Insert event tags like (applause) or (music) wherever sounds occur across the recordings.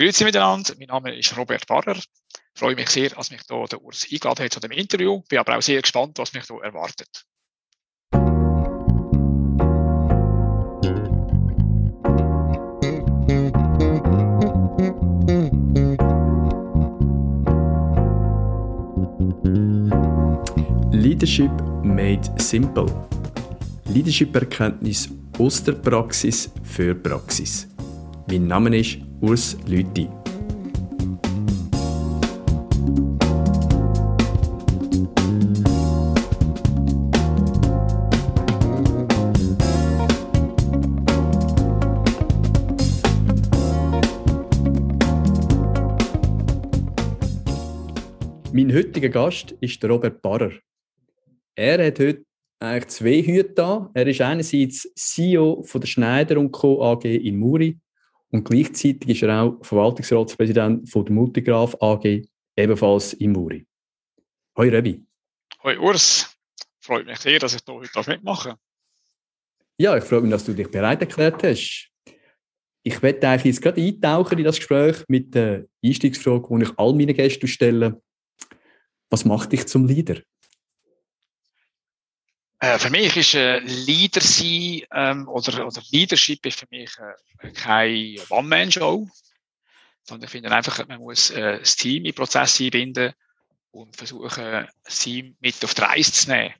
Grüezi miteinander, mein Name ist Robert Barrer. Ich freue mich sehr, dass mich hier der Urs eingeladen hat zu dem Interview. Bin aber auch sehr gespannt, was mich hier erwartet. Leadership made simple. Leadership-Erkenntnis aus der Praxis für Praxis. Mein Name ist Urs Lüthi. Mein heutiger Gast ist Robert Barrer. Er hat heute eigentlich zwei Hüte da. Er ist einerseits CEO von der Schneider Co. AG in Muri und gleichzeitig ist er auch Verwaltungsratspräsident von der Multigraph AG, ebenfalls in Muri. Hoi Rebi. Hoi Urs. Freut mich sehr, dass ich hier heute mitmachen darf. Ja, ich freue mich, dass du dich bereit erklärt hast. Ich werde eigentlich jetzt gerade eintauchen in das Gespräch mit der Einstiegsfrage, die ich all meinen Gästen stelle. Was macht dich zum Leader? Äh, für mich ist äh, Leader sein ähm, oder, oder Leadership ist für mich äh, keine One-Man-Show, sondern ich finde einfach, man muss äh, das Team in Prozesse einbinden und versuchen, das Team mit auf die Reise zu nehmen.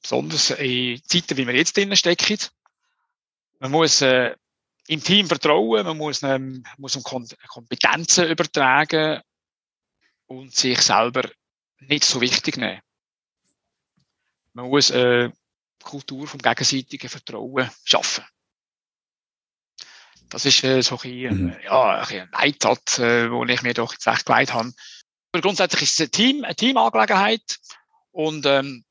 Besonders in Zeiten, wie wir jetzt drinnen stecken. Man muss äh, im Team vertrauen, man muss, ähm, muss Kompetenzen übertragen und sich selber nicht so wichtig nehmen. Man muss eine Kultur vom gegenseitigen Vertrauen schaffen. Das ist äh, so ein, mhm. ja, ein Leitsatz, äh, wo ich mir doch jetzt echt geleitet habe. Aber grundsätzlich ist es eine, Team, eine Teamangelegenheit und ähm,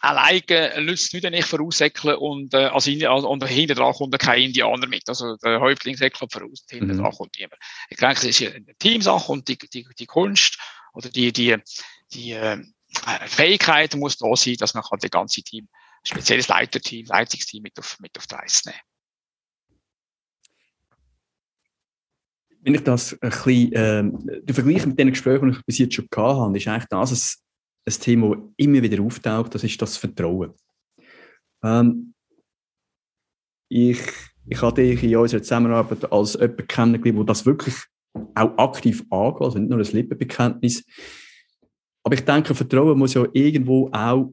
alleine nützt nicht, wenn ich voraussäckle und, äh, also, also, und hinten dran kommt kein Indianer mit. Also der Häuptling säckelt voraus, hinten mhm. dran kommt niemand. Ich denke, es ist eine Teamsache und die, die, die Kunst oder die, die, die äh, Fähigkeit muss da sein, dass man kann das ganze Team, spezielles Leiterteam, Leitungsteam mit auf, mit auf die Reise nehmen Wenn ich das ein bisschen, ähm, der Vergleich mit den Gesprächen, die ich bis jetzt schon gehabt habe, ist eigentlich das ein, ein Thema, das immer wieder auftaucht, das ist das Vertrauen. Ähm, ich, ich hatte dich in unserer Zusammenarbeit als jemand kennengelernt, der das wirklich auch aktiv angeht, also nicht nur ein Lippenbekenntnis. Aber ich denke, Vertrauen muss ja irgendwo auch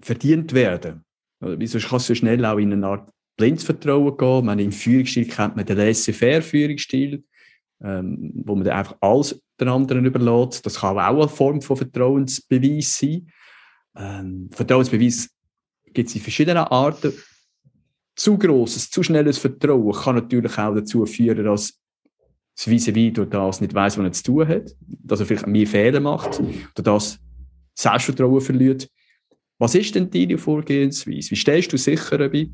verdient werden. Wieso kann es so schnell auch in eine Art blindes Vertrauen gehen? Man Im Führungsstil kennt man den Laissez-faire-Führungsstil, ähm, wo man dann einfach alles den anderen überlässt. Das kann auch eine Form von Vertrauensbeweis sein. Ähm, Vertrauensbeweis gibt es in verschiedenen Arten. Zu grosses, zu schnelles Vertrauen kann natürlich auch dazu führen, dass das vis durch das nicht weiß, was er zu tun hat, dass er vielleicht mehr Fehler macht oder das Selbstvertrauen verliert. Was ist denn deine Vorgehensweise? Wie stellst du sicher dabei,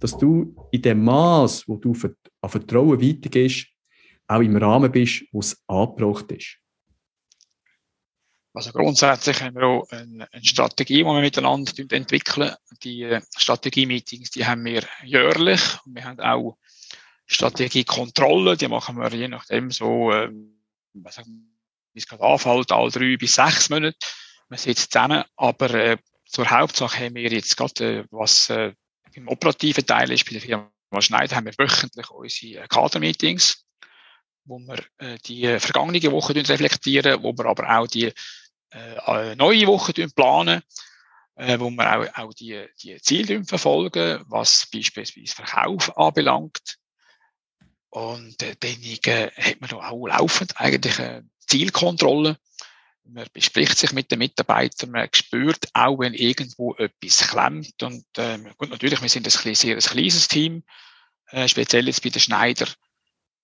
dass du in dem Maß, wo du an Vertrauen weitergehst, auch im Rahmen bist, wo es angebracht ist? Also grundsätzlich haben wir auch eine, Strategie, die wir miteinander entwickeln. Die äh, Strategie-Meetings, haben wir jährlich. Wir haben auch Strategiekontrolle, die machen wir je nachdem so, ähm, wie es gerade anfällt, alle drei bis sechs Monate. Man sitzt zusammen, aber äh, zur Hauptsache haben wir jetzt gerade, äh, was äh, im operativen Teil ist, bei der Firma Schneider, haben wir wöchentlich unsere äh, Kadermeetings, wo wir äh, die vergangene Woche reflektieren, wo wir aber auch die äh, neue Woche planen, äh, wo wir auch, auch die, die Ziele verfolgen, was beispielsweise Verkauf anbelangt. Und äh, dann äh, hat man auch laufend eigentlich eine Zielkontrolle. Man bespricht sich mit den Mitarbeitern, man spürt auch, wenn irgendwo etwas klemmt. Und äh, gut, natürlich, wir sind ein sehr ein kleines Team, äh, speziell jetzt bei den Schneider.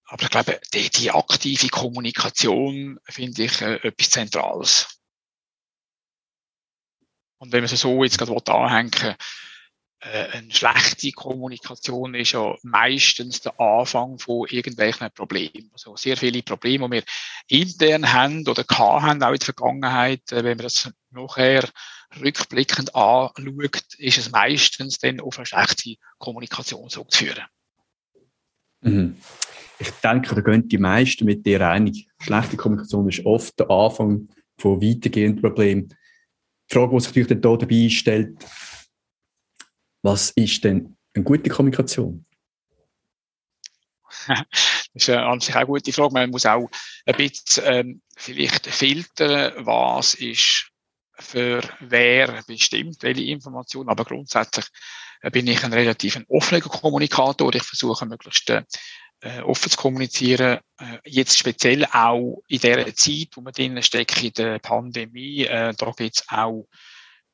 Aber ich glaube, die, die aktive Kommunikation finde ich äh, etwas Zentrales. Und wenn man es so jetzt gerade anhängen will, eine schlechte Kommunikation ist ja meistens der Anfang von irgendwelchen Problemen. Also sehr viele Probleme, die wir intern haben oder haben, auch in der Vergangenheit, äh, wenn man das nachher rückblickend anschaut, ist es meistens dann auf eine schlechte Kommunikation zurückzuführen. Mhm. ich denke, da gehen die meisten mit dir einig. Schlechte Kommunikation ist oft der Anfang von weitergehenden Problemen. Die Frage, die sich natürlich dabei stellt, was ist denn eine gute Kommunikation? (laughs) das ist an sich auch eine gute Frage. Man muss auch ein bisschen ähm, vielleicht filtern, was ist für wer bestimmt, welche Informationen. Aber grundsätzlich äh, bin ich ein relativ offener Kommunikator. Ich versuche möglichst äh, offen zu kommunizieren. Äh, jetzt speziell auch in der Zeit, wo man drinnen steckt, in der Pandemie. Äh, da gibt es auch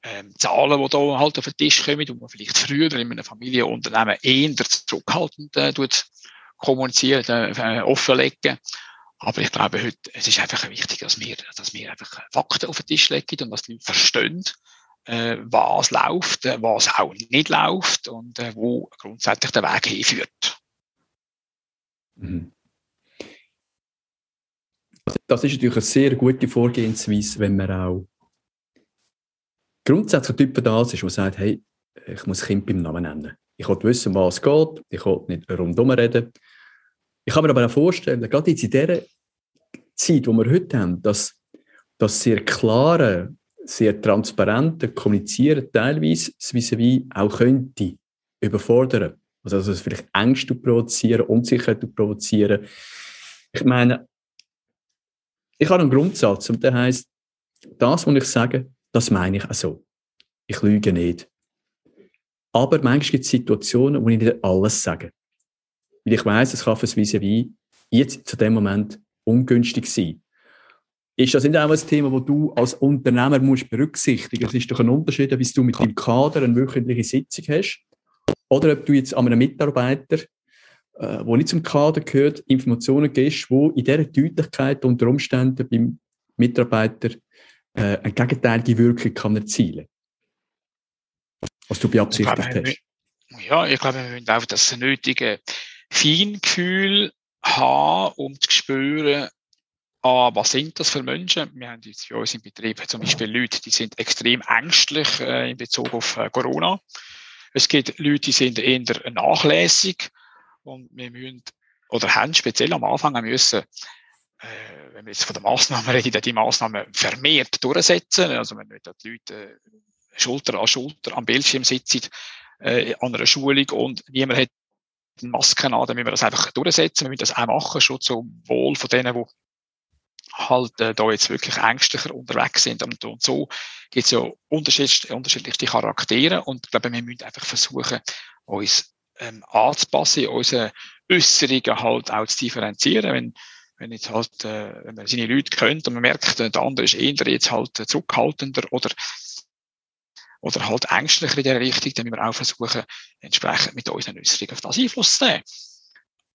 ähm, Zahlen, die da halt auf den Tisch kommen, wo man vielleicht früher in einem Familienunternehmen eher zurückhaltend äh, tut kommunizieren, äh, offenlegen. Aber ich glaube heute, es ist einfach wichtig, dass wir, dass wir einfach Fakten auf den Tisch legen und dass die Leute verstehen, äh, was läuft, äh, was auch nicht läuft und äh, wo grundsätzlich der Weg hinführt. Mhm. Das ist natürlich eine sehr gute Vorgehensweise, wenn man auch grundsätzlich ein Typ da ist, der sagt, hey, ich muss Kind beim Namen nennen. Ich will wissen, was es geht. Ich will nicht rundum reden. Ich kann mir aber auch vorstellen, gerade jetzt in dieser Zeit, die wir heute haben, dass das sehr klare, sehr transparente Kommunizieren teilweise vis auch könnte überfordern. Also, dass es vielleicht Ängste provozieren, Unsicherheit provozieren. Ich meine, ich habe einen Grundsatz und der heißt, das, was ich sage, das meine ich auch so. Ich lüge nicht. Aber manchmal gibt es Situationen, wo ich nicht alles sage. Weil ich weiss, es kann für das vis jetzt zu dem Moment ungünstig sein. Ist das nicht auch ein Thema, das du als Unternehmer musst berücksichtigen musst? Es ist doch ein Unterschied, wie du mit deinem Kader eine wöchentliche Sitzung hast oder ob du jetzt an einem Mitarbeiter, äh, nicht zum Kader gehört, Informationen gibst, wo in dieser Deutlichkeit unter Umständen beim Mitarbeiter äh, eine gegenteilige Wirkung kann erzielen was du beabsichtigt glaube, hast. Ja, ich glaube, wir müssen auch das nötige Feingefühl haben, um zu spüren, ah, was sind das für Menschen? Wir haben jetzt für uns im Betrieb zum Beispiel Leute, die sind extrem ängstlich äh, in Bezug auf äh, Corona. Es gibt Leute, die sind eher nachlässig und wir müssen oder haben speziell am Anfang müssen, wenn wir jetzt von der Maßnahme reden, die Maßnahmen vermehrt durchsetzen. Also wenn die Leute Schulter an Schulter am Bildschirm sitzen, äh, an einer Schulung und niemand hat Masken an, dann müssen wir das einfach durchsetzen, wir müssen das auch machen, schon zum Wohl von denen, die halt äh, da jetzt wirklich ängstlicher unterwegs sind. Und, und so gibt es ja unterschiedliche, unterschiedliche Charaktere und ich glaube, wir müssen einfach versuchen, uns ähm, anzupassen, unsere Äußerungen halt auch zu differenzieren. Wenn, wenn jetzt halt, äh, wenn man seine Leute kennt und man merkt, der andere ist eher jetzt halt zurückhaltender oder oder halt ängstlicher in der Richtung, dann müssen wir auch versuchen, entsprechend mit unseren Äußerungen auf das Einfluss zu nehmen.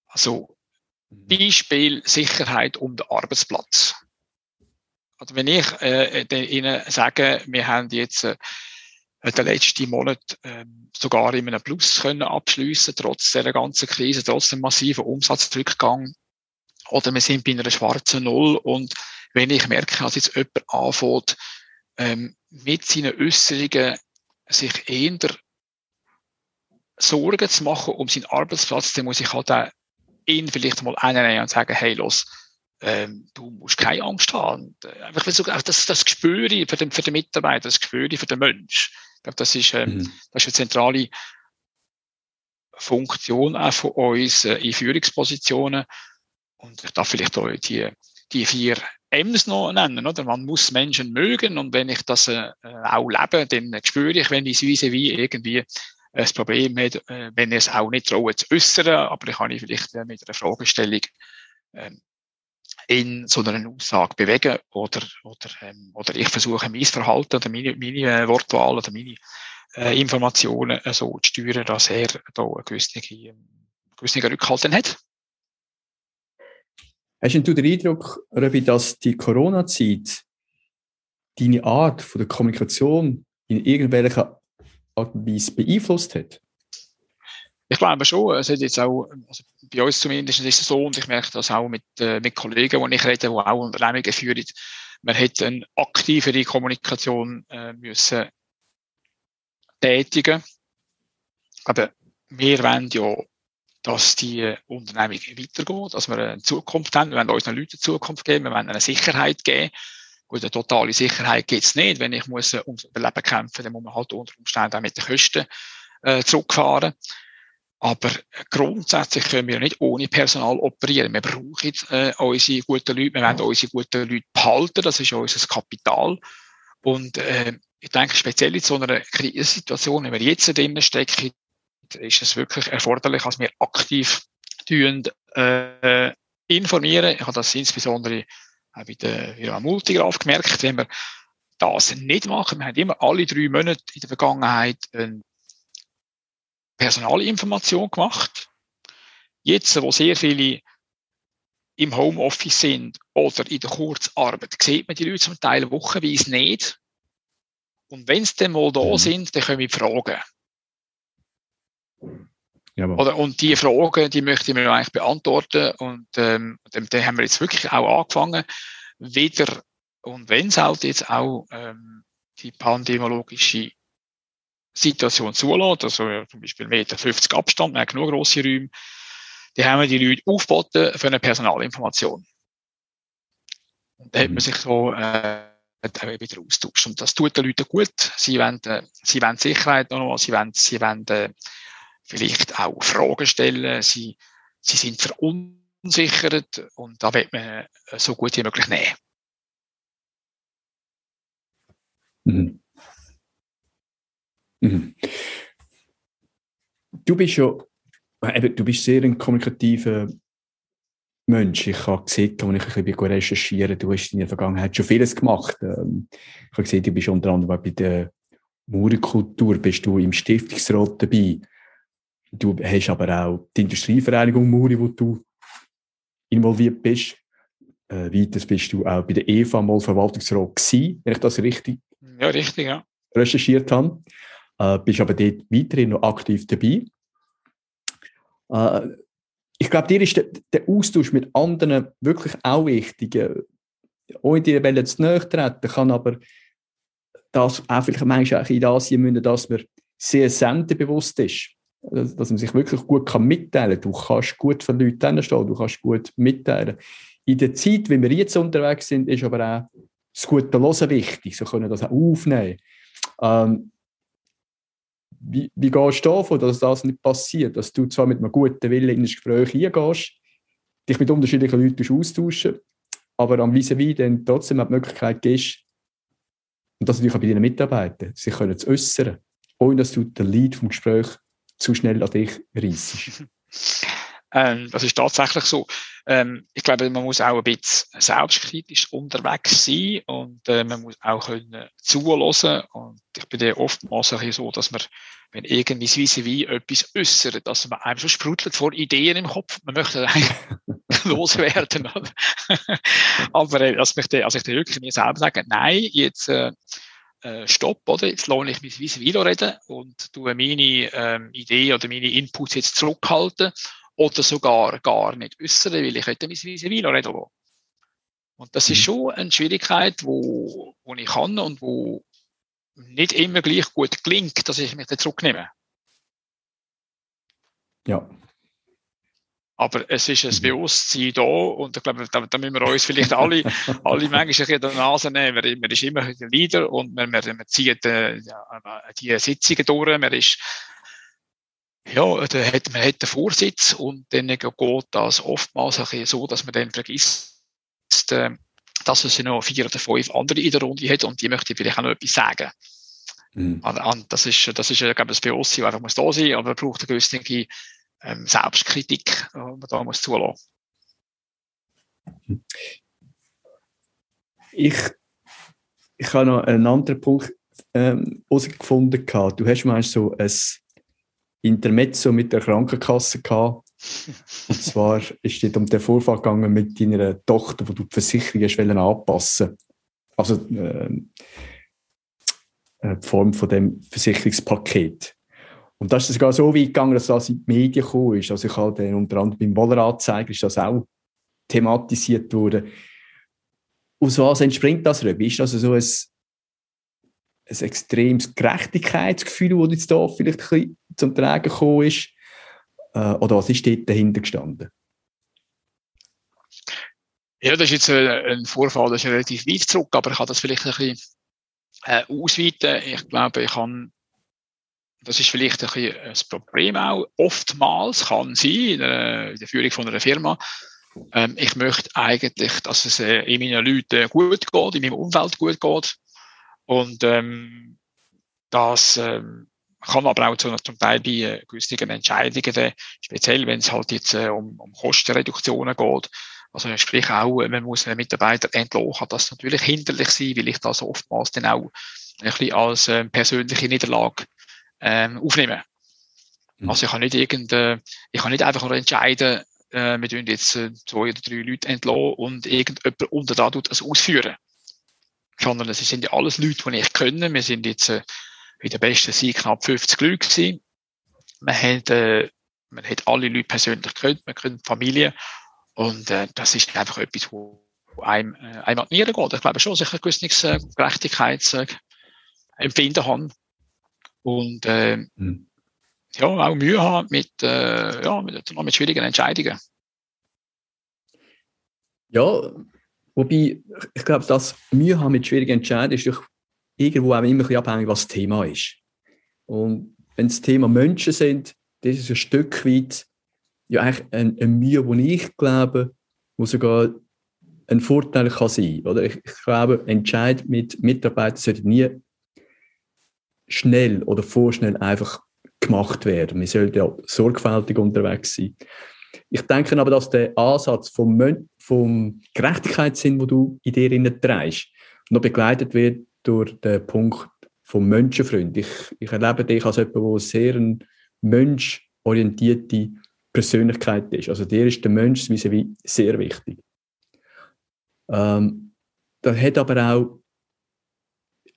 Also, mhm. Beispiel Sicherheit um den Arbeitsplatz. Also wenn ich äh, Ihnen sage, wir haben jetzt äh, den letzten Monat äh, sogar in einem Plus können abschliessen, trotz der ganzen Krise, trotz dem massiven Umsatzrückgang, oder wir sind bei einer schwarzen Null und wenn ich merke, dass jetzt jemand anfängt, ähm, mit seinen Äußerungen sich eher Sorgen zu machen um seinen Arbeitsplatz, dann muss ich halt auch ihn vielleicht mal einnehmen und sagen, hey, los, ähm, du musst keine Angst haben. Einfach so, das, das Gespür für den, für den Mitarbeiter, das Gespür für den Mensch. Ich glaube, das ist, ähm, mhm. das ist eine zentrale Funktion auch von uns äh, in Führungspositionen. Und ich darf vielleicht auch die, die vier M's noch nennen, oder? Man muss Menschen mögen und wenn ich das äh, auch lebe, dann spüre ich, wenn ich es wie irgendwie ein Problem hat, äh, wenn ich es auch nicht traue zu äußern, aber ich kann ich vielleicht äh, mit einer Fragestellung äh, in so einer Aussage bewegen oder, oder, ähm, oder ich versuche mein Verhalten oder meine, meine äh, Wortwahl oder meine äh, Informationen äh, so zu steuern, dass er da eine gewisse, einen gewissen Rückhalt hat. Hast du den Eindruck, Röbi, dass die Corona-Zeit deine Art von der Kommunikation in irgendwelcher Art und Weise beeinflusst hat? Ich glaube schon. Es hat jetzt auch, also bei uns zumindest ist es so, und ich merke das auch mit, äh, mit Kollegen, die ich rede, die auch Unternehmungen führen. Man hätte eine aktivere Kommunikation äh, müssen tätigen. Aber wir wollen ja dass die Unternehmung weitergeht, dass wir eine Zukunft haben. Wir wollen unseren Leuten eine Zukunft geben, wir wollen eine Sicherheit geben. Gut, eine totale Sicherheit gibt's nicht. Wenn ich muss ums Überleben kämpfen, dann muss man halt unter Umständen auch mit den Kosten äh, zurückfahren. Aber grundsätzlich können wir nicht ohne Personal operieren. Wir brauchen äh, unsere guten Leute, wir wollen unsere guten Leute behalten, das ist unser Kapital. Und äh, ich denke, speziell in so einer Krisensituation, wenn wir jetzt drinnen stecken, ist es wirklich erforderlich, dass wir aktiv tun, äh, informieren. Ich habe das insbesondere auch bei der Vira Multigraph gemerkt, wenn wir das nicht machen. Wir haben immer alle drei Monate in der Vergangenheit eine Personalinformation gemacht. Jetzt, wo sehr viele im Homeoffice sind oder in der Kurzarbeit, sieht man die Leute zum Teil wochenweise nicht. Und wenn sie dann mal da mhm. sind, dann können wir fragen. Oder, und die Fragen, die möchte ich mir eigentlich beantworten. Und ähm, dann, haben wir jetzt wirklich auch angefangen, wieder, und wenn es halt jetzt auch ähm, die pandemiologische Situation zulässt, also zum Beispiel Meter 50 Abstand, wir haben genug grosse Räume, die haben wir die Leute aufgeboten für eine Personalinformation. Und da hat man mhm. sich so äh, wieder austauscht. Und das tut den Leuten gut. Sie wollen, äh, sie wollen Sicherheit noch, sie wollen, sie wollen äh, vielleicht auch Fragen stellen. Sie, sie sind verunsichert und da wird man so gut wie möglich nehmen. Mhm. Mhm. Du bist ja, eben, du bist sehr ein kommunikativer Mensch. Ich habe gesehen, als ich ein bisschen recherchiere, du hast in der Vergangenheit schon vieles gemacht. Ähm, ich habe gesehen, du bist unter anderem bei der Mauerkultur, bist du im Stiftungsrat dabei. Du hast aber auch die Industrievereinigung Muri, wo du involviert bist. Äh, weiters bist du auch bei der EVA mal Verwaltungsrat gewesen, wenn ich das richtig, ja, richtig ja. recherchiert habe. Äh, bist aber dort weiterhin noch aktiv dabei. Äh, ich glaube, dir ist der, der, Austausch mit anderen wirklich auch wichtig. Ohne dir Welle zu nahe treten, kann aber das auch vielleicht manchmal auch in Asien müssen, dass man sehr sendenbewusst ist dass man sich wirklich gut kann mitteilen kann. Du kannst gut von Leuten hinstehen, du kannst gut mitteilen. In der Zeit, wie wir jetzt unterwegs sind, ist aber auch das gute Hören wichtig. So können das auch aufnehmen. Ähm, wie, wie gehst du davon, dass das nicht passiert? Dass du zwar mit einem guten Willen in ein Gespräch hineingehst, dich mit unterschiedlichen Leuten austauschen, aber am vis dann trotzdem die Möglichkeit gibst, und das natürlich auch bei deinen Mitarbeitern, sich können zu äußern, ohne dass du den Lead vom Gespräch zu schnell an dich reißt. (laughs) Ähm, das ist tatsächlich so. Ähm, ich glaube, man muss auch ein bisschen selbstkritisch unterwegs sein und äh, man muss auch können zulassen. Und ich bin ja oftmals so, dass man, wenn irgendwie das wie etwas äußert, dass man einfach so sprudelt vor Ideen im Kopf. Man möchte eigentlich (laughs) loswerden. (laughs) Aber äh, dass, mich da, also ich da wirklich mir selber sagen, nein, jetzt äh, äh, Stopp, oder? Jetzt lohne ich mich wie Vilo reden und tue meine ähm, Idee oder meine Inputs jetzt zurückhalten oder sogar gar nicht äußern, weil ich hätte mein Vilo reden lassen. Und das ist mhm. schon eine Schwierigkeit, wo, wo ich kann und wo nicht immer gleich gut gelingt, dass ich mich da zurücknehme. Ja, aber es ist ein mhm. Bewusstsein da und ich glaube, da, da müssen wir uns vielleicht alle, (laughs) alle manchmal in der Nase nehmen. Man, man ist immer der Leader und man, man, man zieht äh, die Sitzungen durch. Man ist, ja, da hat, man hat den Vorsitz und dann geht das oftmals ein bisschen so, dass man dann vergisst, äh, dass es noch vier oder fünf andere in der Runde hat und die möchte vielleicht auch noch etwas sagen. Mhm. Und, das ist, das ist, glaube ich, das Bewusstsein, einfach muss da sein, aber man braucht eine gewisse ähm, Selbstkritik, die man da muss zulassen Ich, ich habe noch einen anderen Punkt ähm, herausgefunden. Du hast mal so ein Intermezzo mit der Krankenkasse gehabt. Und (laughs) zwar ist es um den Vorfall gegangen mit deiner Tochter, wo du die Versicherung anpassen Also ähm, äh, die Form von dem Versicherungspaket. Und das ist sogar so weit gegangen, dass das in die Medien gekommen ist. Also ich habe dann unter anderem beim Wolleranzeiger ist das auch thematisiert worden. Aus was entspringt das? Ist das so ein, ein extremes Gerechtigkeitsgefühl, das jetzt da vielleicht ein bisschen zum Tragen gekommen ist? Äh, oder was ist dort dahinter gestanden? Ja, das ist jetzt ein Vorfall, das ist relativ weit zurück, aber ich kann das vielleicht ein bisschen äh, ausweiten. Ich glaube, ich kann, das ist vielleicht ein bisschen ein Problem auch. Oftmals kann sein, in der, in der Führung von einer Firma, ähm, ich möchte eigentlich, dass es äh, in meinen Leuten gut geht, in meinem Umfeld gut geht. Und ähm, das ähm, kann aber auch zum, zum Teil bei äh, gewissen Entscheidungen, speziell wenn es halt jetzt äh, um, um Kostenreduktionen geht, also sprich auch, man muss einen Mitarbeiter entlohnen, das natürlich hinderlich sein, weil ich das oftmals dann auch ein bisschen als äh, persönliche Niederlage ähm, aufnehme. Mhm. Also ich kann nicht irgend, äh, ich kann nicht einfach nur entscheiden, äh, wir tun jetzt äh, zwei oder drei Leute entlassen und irgendjemand unter da tut es ausführen. Sondern es sind ja alles Leute, die ich können. Wir sind jetzt äh, in der besten Zeit knapp 50 Leute gewesen. Man hat, äh, man hat alle Leute persönlich gehört, man kennt Familie und äh, das ist einfach etwas, wo einem, äh, einem an die Nieren geht. Ich glaube schon, dass ich ein gewisses äh, Gerechtigkeitsempfinden äh, habe. Und äh, mhm. ja, auch Mühe haben mit, äh, ja, mit, mit schwierigen Entscheidungen. Ja, wobei, ich glaube, das Mühe haben mit schwierigen Entscheidungen ist doch irgendwo auch immer ein bisschen abhängig, was das Thema ist. Und wenn das Thema Menschen sind, das ist ein Stück weit ja eigentlich eine, eine Mühe, die ich glaube, wo sogar ein Vorteil kann sein. Oder ich, ich glaube, Entscheid mit Mitarbeitern sollte nie schnell oder vorschnell einfach gemacht werden. Wir sollten ja sorgfältig unterwegs sein. Ich denke aber, dass der Ansatz vom, vom Gerechtigkeitssinn, wo du in dir trägst, noch begleitet wird durch den Punkt vom Menschenfreund. Ich, ich erlebe dich als jemand, der sehr ein menschorientierte Persönlichkeit ist. Also dir ist der Mensch wie sehr wichtig. Ähm, da hat aber auch,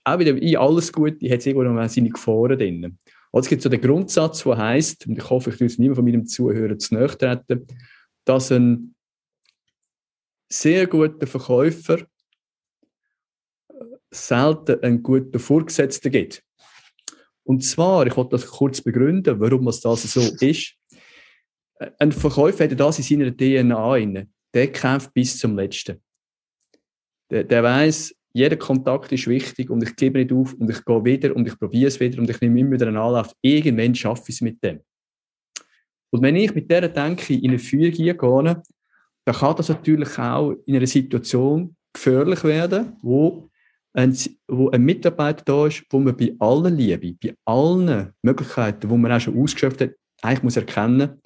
auch wieder in alles Gute, hat es irgendwo noch seine Gefahren drin. Also es gibt so den Grundsatz, der heißt, und ich hoffe, ich tue es niemand von meinem Zuhörer zu nahe treten, dass ein sehr guter Verkäufer äh, selten einen guten Vorgesetzten gibt. Und zwar, ich wollte das kurz begründen, warum das so ist ein Verkäufer hat das in seiner DNA inne. Der kämpft bis zum Letzten. Der, der weiß, jeder Kontakt ist wichtig und ich gebe nicht auf und ich gehe wieder und ich probiere es wieder und ich nehme immer wieder einen Anlauf. Irgendwann schaffe ich es mit dem. Und wenn ich mit dieser Denke in eine Führung gehe, dann kann das natürlich auch in einer Situation gefährlich werden, wo ein, wo ein Mitarbeiter da ist, wo man bei allen Liebe, bei allen Möglichkeiten, die man auch schon ausgeschöpft hat, eigentlich muss erkennen,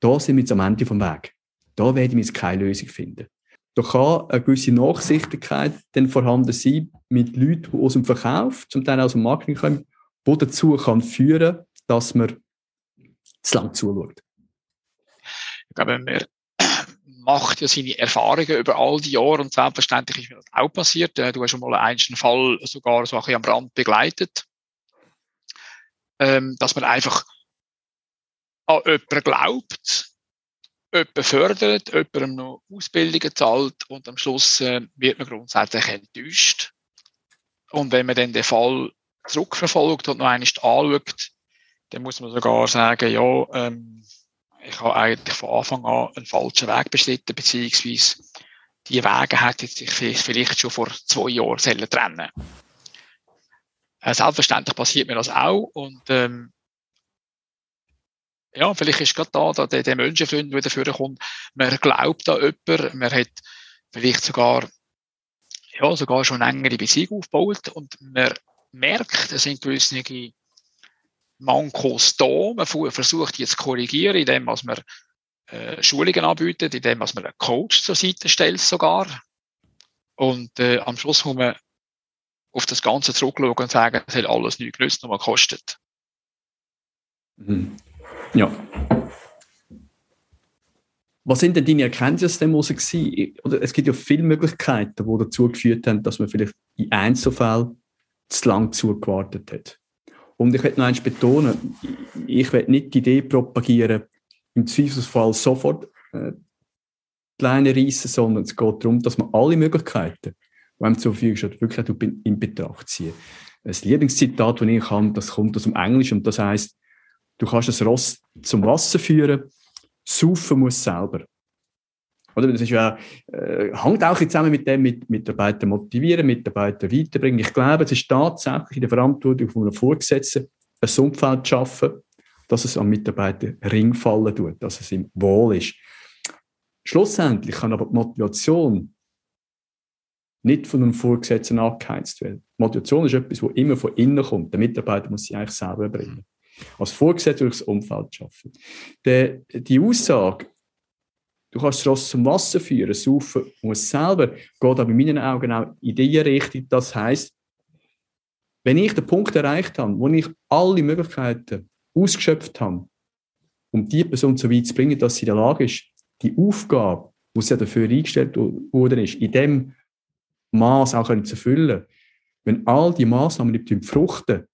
da sind wir jetzt am Ende vom Weg. Da werden wir jetzt keine Lösung finden. Da kann eine gewisse Nachsichtigkeit dann vorhanden sein mit Leuten, die aus dem Verkauf, zum Teil aus dem Marketing kommen, die dazu kann führen, dass man zu lang zuschaut. Ich glaube, man macht ja seine Erfahrungen über all die Jahre und selbstverständlich ist mir das auch passiert. Äh, du hast schon mal einen Fall sogar so ein bisschen am Rand begleitet, ähm, dass man einfach an jemanden glaubt, jemanden fördert, jemandem noch Ausbildungen zahlt und am Schluss äh, wird man grundsätzlich enttäuscht. Und wenn man dann den Fall zurückverfolgt und noch einmal anschaut, dann muss man sogar sagen, ja, ähm, ich habe eigentlich von Anfang an einen falschen Weg beschritten, beziehungsweise die Wege hätten sich vielleicht schon vor zwei Jahren sollen trennen äh, Selbstverständlich passiert mir das auch und ähm, ja, vielleicht ist gerade da, da der, der Menschenfreund, der dafür kommt, man glaubt an jemanden, man hat vielleicht sogar, ja, sogar schon engere Beziehung aufgebaut und man merkt, es sind gewisse Mankos da, man versucht jetzt zu korrigieren, indem man äh, Schulungen anbietet, indem man einen Coach zur Seite stellt sogar. Und äh, am Schluss muss man auf das Ganze zurückschauen und sagen, es hat alles nichts genützt, nur gekostet. Mhm. Ja. Was sind denn deine Erkenntnisse aus dem? Oder es gibt ja viele Möglichkeiten, die dazu geführt haben, dass man vielleicht in Einzelfällen zu lang zugewartet hat. Und ich möchte noch eins betonen, ich will nicht die Idee propagieren, im Zweifelsfall sofort äh, die Leine reissen, sondern es geht darum, dass man alle Möglichkeiten, die einem zur Verfügung steht, wirklich in Betracht ziehen. Ein Lieblingszitat, das ich habe, das kommt aus dem Englischen und das heißt du kannst das Ross zum Wasser führen, saufen muss selber. Oder? Das ist ja, äh, hängt auch zusammen mit dem, mit Mitarbeiter motivieren, Mitarbeiter weiterbringen. Ich glaube, es ist tatsächlich in der Verantwortung von einem Vorgesetzten, ein Umfeld zu schaffen, dass es am Mitarbeiter Ring fallen tut, dass es ihm wohl ist. Schlussendlich kann aber die Motivation nicht von einem Vorgesetzten angeheizt werden. Motivation ist etwas, das immer von innen kommt. Der Mitarbeiter muss sie eigentlich selber bringen. Als das Umfeld schaffen. Die, die Aussage, du kannst das Ross zum Wasser führen, saufen muss selber, geht aber in meinen Augen auch in die Richtung. Das heisst, wenn ich den Punkt erreicht habe, wo ich alle Möglichkeiten ausgeschöpft habe, um die Person so weit zu bringen, dass sie in der Lage ist, die Aufgabe, die sie dafür eingestellt ist, in dem Maß auch zu erfüllen. Wenn all die Maßnahmen nicht fruchten,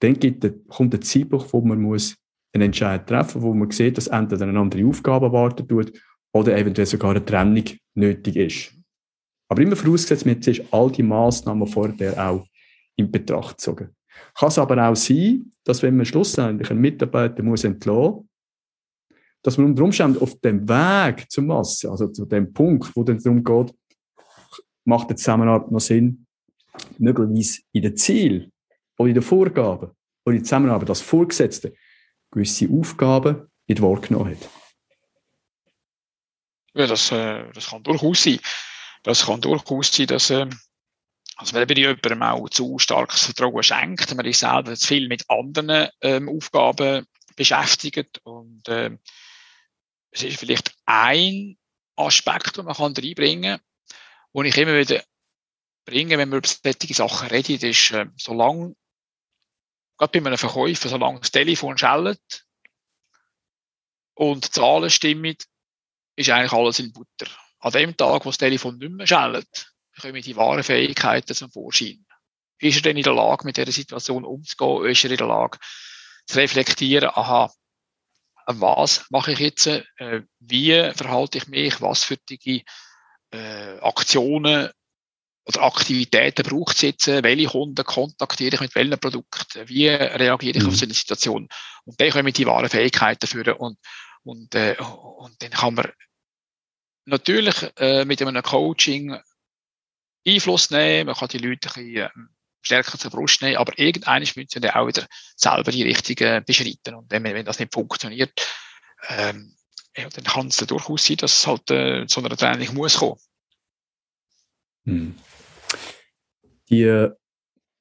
dann gibt, kommt der Zeitpunkt, wo man muss einen Entscheid treffen muss, wo man sieht, dass entweder eine andere Aufgabe erwartet wird oder eventuell sogar eine Trennung nötig ist. Aber immer vorausgesetzt, man hat all die Maßnahmen vorher auch in Betracht gezogen. Kann es aber auch sein, dass wenn man schlussendlich einen Mitarbeiter muss entlassen muss, dass man unter Umständen auf dem Weg zur Masse, also zu dem Punkt, wo es darum geht, macht die Zusammenarbeit noch Sinn, möglicherweise in den Ziel oder in den Vorgaben oder in Zusammenarbeit als Vorgesetzte gewisse Aufgaben nicht wahrgenommen hat. Ja, das, äh, das kann durchaus sein. Das kann durchaus sein, dass äh, also wenn man jemandem auch zu starkes Vertrauen schenkt, man ist selber zu viel mit anderen ähm, Aufgaben beschäftigt und äh, es ist vielleicht ein Aspekt, den man kann reinbringen kann, den ich immer wieder bringe, wenn wir über solche Sachen reden, ist, äh, solange, gerade bei einem Verkäufer, solange das Telefon schellt und die Zahlen stimmen, ist eigentlich alles in Butter. An dem Tag, wo das Telefon nicht mehr schellt, kommen die wahren Fähigkeiten zum Vorschein. Ist er denn in der Lage, mit dieser Situation umzugehen? Ist er in der Lage, zu reflektieren, aha, was mache ich jetzt, äh, wie verhalte ich mich, was für die äh, Aktionen oder Aktivitäten braucht es jetzt, welche Kunden kontaktiere ich mit welchen Produkten, wie reagiere ich mhm. auf so eine Situation. Und dann kommen die wahren Fähigkeiten führen und, und, äh, und dann kann man natürlich äh, mit einem Coaching Einfluss nehmen, man kann die Leute ein bisschen ähm, stärker zur Brust nehmen, aber irgendwann müssen sie dann auch wieder selber die richtigen beschreiten. Und wenn, wenn das nicht funktioniert, ähm, ja, dann kann es durchaus sein, dass es halt äh, zu einer Training muss kommen. Hm. Die,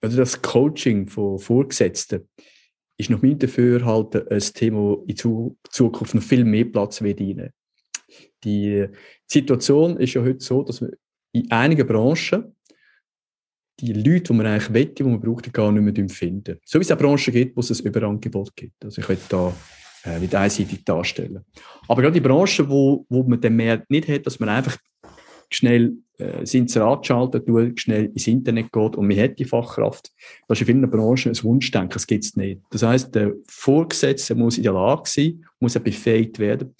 also das Coaching von Vorgesetzten ist nach meinem Dafürhalten ein Thema, das in Zukunft noch viel mehr Platz wird rein. Die Situation ist ja heute so, dass wir in einigen Branchen die Leute, die man eigentlich wette, die man braucht, gar nicht mehr finden. So wie es auch Branchen gibt, wo es ein Überangebot gibt. Also ich könnte da äh, nicht einseitig darstellen. Aber gerade die Branchen, wo, wo man den Markt nicht hat, dass man einfach schnell äh, das Inserat schaltet, schnell ins Internet geht und man hat die Fachkraft. Das ist in vielen Branchen ein Wunschdenken, das gibt es nicht. Das heißt, der Vorgesetzte muss in der Lage sein, muss er befähigt werden,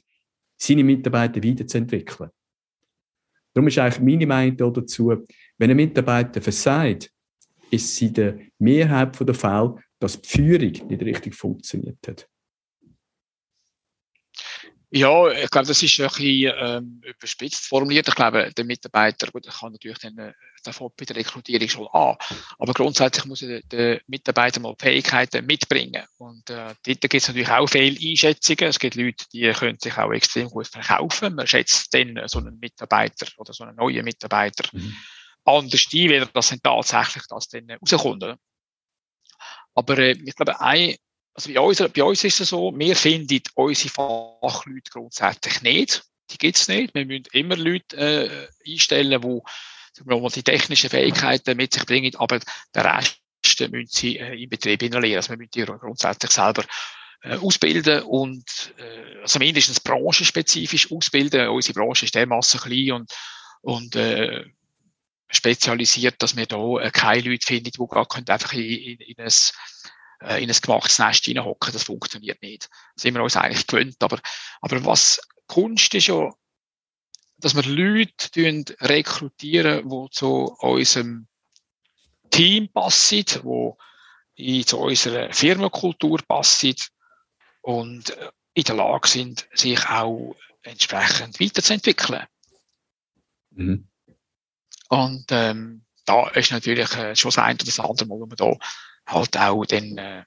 seine Mitarbeiter weiterzuentwickeln. Darum ist eigentlich meine Meinung dazu, wenn ein Mitarbeiter versagt, ist es in der Mehrheit der Fälle, dass die Führung nicht richtig funktioniert hat. Ja, ich glaube, das ist ein bisschen ähm, überspitzt formuliert. Ich glaube, der Mitarbeiter, gut, kann natürlich dann, äh, davon bei der Rekrutierung schon an. Aber grundsätzlich muss der, der Mitarbeiter mal Fähigkeiten mitbringen. Und äh, dort gibt es natürlich auch viele Einschätzungen. Es gibt Leute, die können sich auch extrem gut verkaufen. Man schätzt dann so einen Mitarbeiter oder so einen neuen Mitarbeiter mhm. anders ein, wie das dann tatsächlich das dann rauskommt. Aber äh, ich glaube, ein also bei uns, bei uns ist es so, wir finden unsere Fachleute grundsätzlich nicht. Die gibt es nicht. Wir müssen immer Leute äh, einstellen, die die technischen Fähigkeiten mit sich bringen, aber der Rest müssen sie äh, im Betrieb lernen. Also wir müssen die grundsätzlich selber äh, ausbilden und äh, also mindestens branchenspezifisch ausbilden. Unsere Branche ist dermaßen klein und, und äh, spezialisiert, dass wir da äh, keine Leute finden, die gar einfach in, in, in ein äh, in ein gemachtes Nest hineinhocken. Das funktioniert nicht. Das sind wir uns eigentlich gewöhnt. Aber, aber was Kunst ist ja, dass wir Leute rekrutieren, die zu unserem Team passen, die zu unserer Firmenkultur passen und äh, in der Lage sind, sich auch entsprechend weiterzuentwickeln. Mhm. Und ähm, da ist natürlich äh, schon das eine oder das andere Mal, wo man da halt auch dann äh,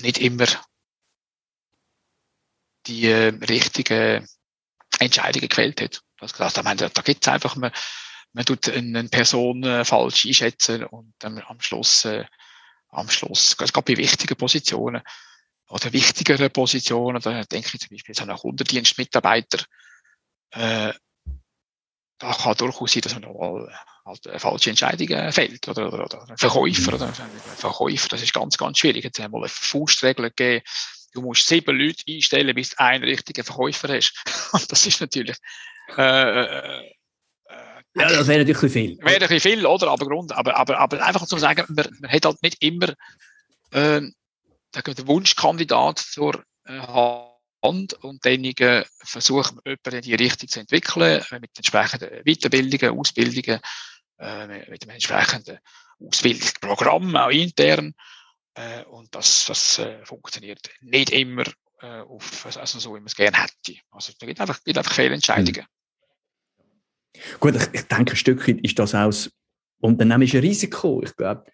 nicht immer die äh, richtigen Entscheidungen gefällt hat. Das gesagt, ich meine, da gibt es einfach, man, man tut eine Person äh, falsch einschätzen und dann am Schluss, äh, am Schluss, gerade bei wichtigen Positionen oder wichtigeren Positionen, da denke ich zum Beispiel so einen Kundendienstmitarbeiter, äh, da kann durchaus dass man mal halt eine falsche Entscheidung fällt oder, oder, oder ein Verkäufer oder Verkäufer, das ist ganz, ganz schwierig. Jetzt haben wir eine Faustregel gegeben, du musst sieben Leute einstellen, bis du einen richtigen Verkäufer hast. (laughs) Und das ist natürlich äh, äh, ja, das wäre natürlich viel. Wäre viel, oder? Aber, Grund, aber, aber, aber einfach zu sagen, man, man hat halt nicht immer äh, den Wunschkandidat zur äh, Hand und dann versucht man, jemanden in die Richtung zu entwickeln, äh, mit entsprechenden Weiterbildungen, Ausbildungen, äh, mit dem entsprechenden Ausbildungsprogramm, auch intern. Äh, und das, das funktioniert nicht immer auf, also so, wie man es gerne hätte. Also es gibt einfach, gibt einfach Fehlentscheidungen. Hm. Gut, ich, ich denke, ein Stückchen ist das auch das unternehmerische Risiko. Ich glaube,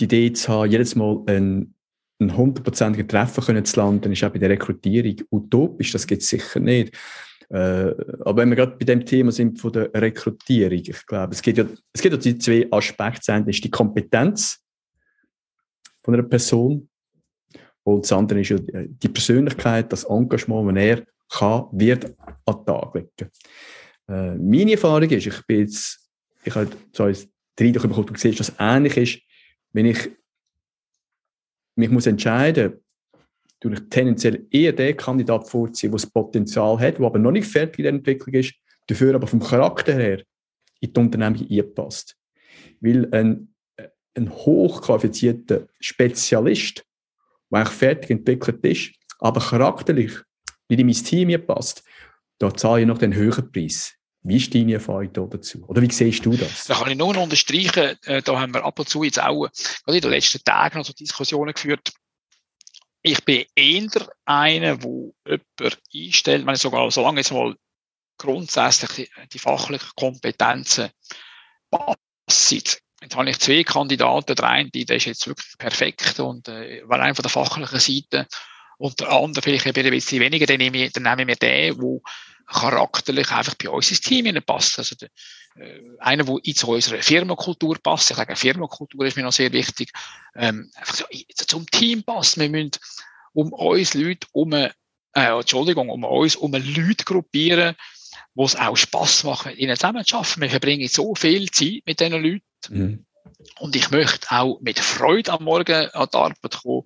die Idee zu haben, jedes Mal ein, ein hundertprozentigen Treffer können zu landen, ist auch bei der Rekrutierung utopisch. Das geht sicher nicht. Äh, aber wenn wir gerade bei dem Thema sind von der Rekrutierung, ich glaube, es geht ja, es geht ja die zwei Aspekte. Das ist die Kompetenz von einer Person. Und das andere ist ja die Persönlichkeit, das Engagement, das er kann, wird an den Tag legen. Äh, meine Erfahrung ist, ich bin jetzt, ich habe so ein Eindruck bekommen, du siehst, dass es ähnlich ist, wenn ich mich muss entscheiden ich tendenziell eher den Kandidat vorziehen, der das Potenzial hat, der aber noch nicht fertig in der Entwicklung ist, dafür aber vom Charakter her in die Unternehmung einpasst. Weil ein ein hochqualifizierter Spezialist, der eigentlich fertig entwickelt ist, aber charakterlich nicht in mein Team passt, da zahle ich noch den höheren Preis. Wie ist deine Erfahrung dazu? Oder wie siehst du das? Da kann ich nur unterstreichen, äh, da haben wir ab und zu jetzt auch in den letzten Tagen noch so Diskussionen geführt. Ich bin eher einer, wo jemand einstellt, wenn ich sogar, solange jetzt mal grundsätzlich die, fachlichen Kompetenzen passen, Jetzt habe ich zwei Kandidaten, der eine, der ist jetzt wirklich perfekt und äh, war einer von der fachlichen Seite und der andere vielleicht ein bisschen weniger, dann nehme ich, dann nehme ich mir den, der charakterlich einfach bei uns ins Team passt. Also der, äh, einer, der in zu unserer Firmenkultur passt. Ich sage, Firmenkultur ist mir noch sehr wichtig. Ähm, einfach so, zum Team passt. Wir müssen um uns Leute um, äh, Entschuldigung, um uns um Leute gruppieren, wo es auch Spaß macht, mit ihnen zusammen zu arbeiten. Wir verbringen so viel Zeit mit diesen Leuten. Mhm. Und ich möchte auch mit Freude am Morgen an die Arbeit kommen,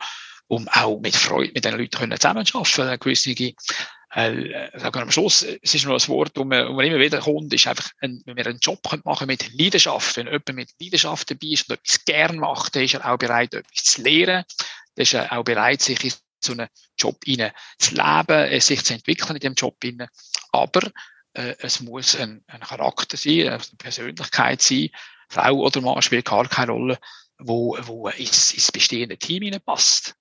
um auch mit Freude mit diesen Leuten zusammen zu gewisse, äh, am Schluss, es ist nur ein Wort, wo man, man immer wieder kommt, ist einfach, ein, wenn wir einen Job machen mit Leidenschaft, wenn jemand mit Leidenschaft dabei ist und etwas gern macht, dann ist er auch bereit, etwas zu lernen, dann ist er auch bereit, sich in so einen Job hinein zu leben, sich zu entwickeln in dem Job hinein. Aber äh, es muss ein, ein Charakter sein, eine Persönlichkeit sein, Frau oder Mann spielt gar keine Rolle, wo, wo ins, ins bestehende Team passt.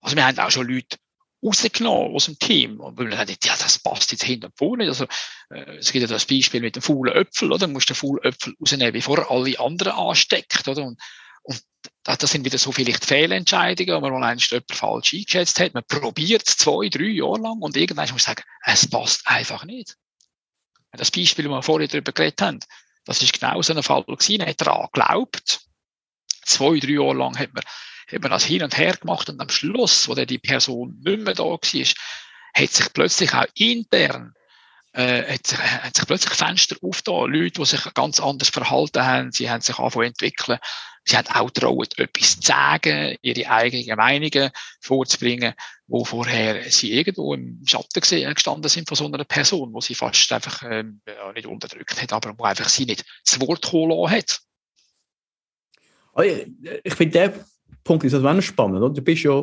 Also wir haben auch schon Leute rausgenommen aus dem Team. Und wir haben gesagt, ja, das passt jetzt hinten und vorne. Also, äh, es gibt ja das Beispiel mit dem faulen Äpfel, oder? Du musst den faulen Äpfel rausnehmen, bevor er alle anderen ansteckt, oder? Und, und das sind wieder so vielleicht Fehlentscheidungen, wo man mal einst jemand falsch eingeschätzt hat. Man probiert zwei, drei Jahre lang und irgendwann muss man sagen, es passt einfach nicht. Das Beispiel, das wir vorher darüber geredet haben, das ist genau so ein Fall. Er hat daran geglaubt. Zwei, drei Jahre lang hat man, hat man das hin und her gemacht und am Schluss, wo dann die Person nicht mehr da war, hat sich plötzlich auch intern äh, hat, sich, hat sich plötzlich Fenster aufgetan. Leute, die sich ganz anders verhalten haben, sie haben sich angefangen entwickeln. Sie haben auch traut, etwas zu sagen, ihre eigenen Meinungen vorzubringen, wo vorher sie irgendwo im Schatten gestanden sind von so einer Person, wo sie fast einfach ähm, ja, nicht unterdrückt hat, aber wo einfach sie nicht das Wort kommen hat. Oh, ich, finde, Punkt ist also auch spannend. Oder? Du bist ja,